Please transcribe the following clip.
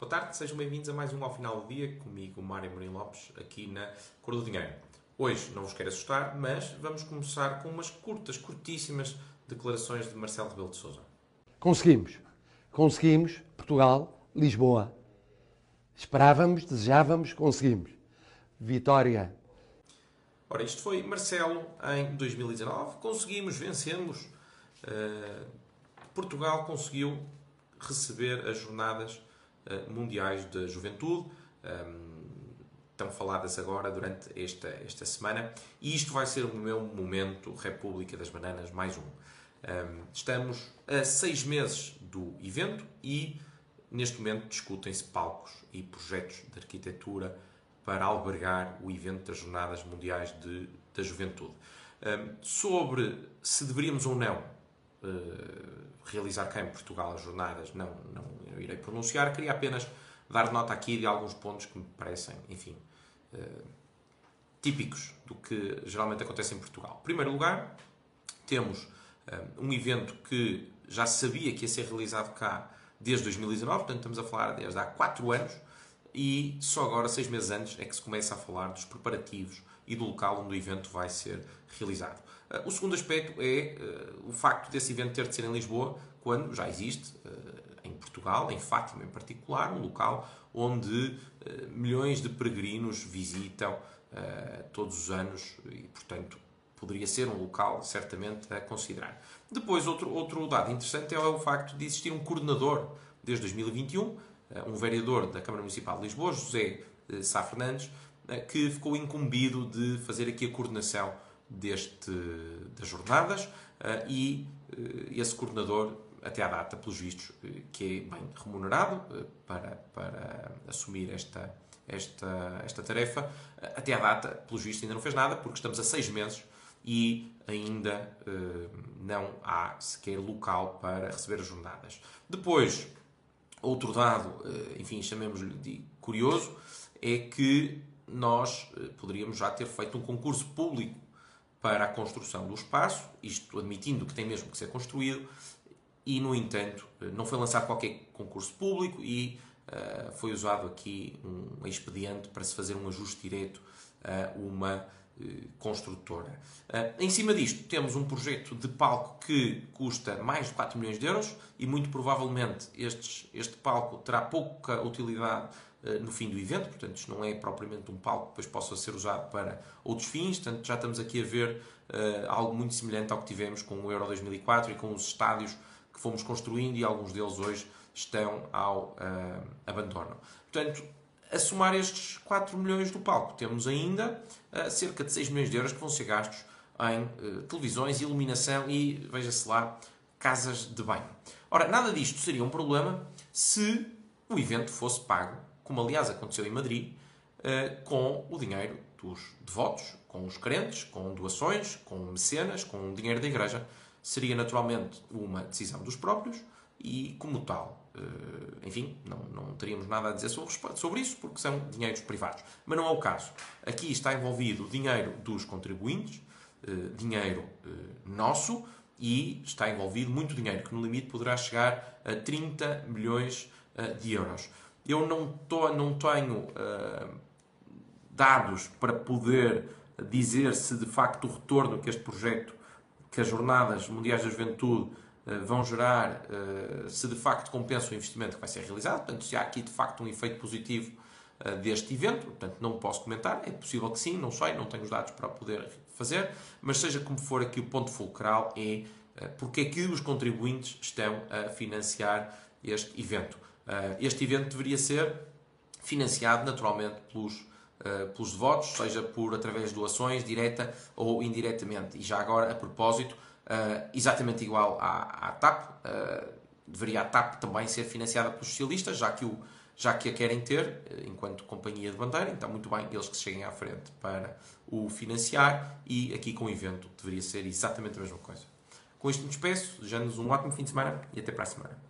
Boa tarde, sejam bem-vindos a mais um ao final do dia, comigo, Mário Mourinho Lopes, aqui na Cor do Dinheiro. Hoje não vos quero assustar, mas vamos começar com umas curtas, curtíssimas declarações de Marcelo Rebelo de Sousa. Conseguimos. Conseguimos. Portugal, Lisboa. Esperávamos, desejávamos, conseguimos. Vitória. Ora, isto foi Marcelo em 2019. Conseguimos, vencemos. Uh, Portugal conseguiu receber as jornadas mundiais da juventude. Estão faladas agora durante esta, esta semana. E isto vai ser o meu momento República das Bananas mais um. estamos a seis meses do evento e neste momento discutem-se palcos e projetos de arquitetura para albergar o evento das Jornadas Mundiais de, da Juventude. Sobre se deveríamos ou não uh, realizar cá em Portugal as jornadas, não, não irei pronunciar, queria apenas dar nota aqui de alguns pontos que me parecem, enfim, uh, típicos do que geralmente acontece em Portugal. Em primeiro lugar, temos um, um evento que já sabia que ia ser realizado cá desde 2019, portanto estamos a falar desde há 4 anos, e só agora, seis meses antes, é que se começa a falar dos preparativos e do local onde o evento vai ser realizado. Uh, o segundo aspecto é uh, o facto desse evento ter de ser em Lisboa, quando já existe uh, em Portugal, em Fátima em particular, um local onde milhões de peregrinos visitam todos os anos e, portanto, poderia ser um local certamente a considerar. Depois, outro, outro dado interessante é o facto de existir um coordenador desde 2021 eh, um vereador da Câmara Municipal de Lisboa, José eh, Sá Fernandes, eh, que ficou incumbido de fazer aqui a coordenação deste, das jornadas e esse coordenador, até à data, pelos vistos, que é bem remunerado para, para assumir esta, esta, esta tarefa, até à data, pelos vistos, ainda não fez nada, porque estamos a seis meses e ainda não há sequer local para receber as jornadas. Depois, Outro dado, eh, enfim, chamemos-lhe de curioso, é que nós eh, poderíamos já ter feito um concurso público para a construção do espaço, isto admitindo que tem mesmo que ser construído, e, no entanto, eh, não foi lançado qualquer concurso público e foi usado aqui um expediente para se fazer um ajuste direto a uma construtora. Uh, em cima disto, temos um projeto de palco que custa mais de 4 milhões de euros e, muito provavelmente, estes, este palco terá pouca utilidade no fim do evento, portanto, isto não é propriamente um palco que depois possa ser usado para outros fins, portanto, já estamos aqui a ver algo muito semelhante ao que tivemos com o Euro 2004 e com os estádios que fomos construindo e alguns deles hoje estão ao uh, abandono. Portanto, a somar estes 4 milhões do palco, temos ainda uh, cerca de 6 milhões de euros que vão ser gastos em uh, televisões, iluminação e, veja-se lá, casas de banho. Ora, nada disto seria um problema se o evento fosse pago, como aliás aconteceu em Madrid, uh, com o dinheiro dos devotos, com os crentes, com doações, com mecenas, com o dinheiro da igreja. Seria naturalmente uma decisão dos próprios e, como tal, eh, enfim, não, não teríamos nada a dizer sobre, sobre isso, porque são dinheiros privados. Mas não é o caso. Aqui está envolvido dinheiro dos contribuintes, eh, dinheiro eh, nosso, e está envolvido muito dinheiro, que no limite poderá chegar a 30 milhões de euros. Eu não, tô, não tenho dados para poder dizer se de facto o retorno que este projeto, que as Jornadas Mundiais da Juventude vão gerar, eh, se de facto compensa o investimento que vai ser realizado, portanto, se há aqui de facto um efeito positivo eh, deste evento, portanto, não posso comentar, é possível que sim, não sei, não tenho os dados para poder fazer, mas seja como for aqui o ponto fulcral é porque é que os contribuintes estão a financiar este evento. Este evento deveria ser financiado naturalmente pelos, pelos devotos, seja por através de doações, direta ou indiretamente. E já agora, a propósito, uh, exatamente igual à, à TAP. Uh, deveria a TAP também ser financiada pelos socialistas, já que, o, já que a querem ter eh, enquanto companhia de bandeira. Então, muito bem, eles que cheguem à frente para o financiar e aqui com o evento deveria ser exatamente a mesma coisa. Com isto me despeço, desejando-nos um ótimo fim de semana e até para a semana.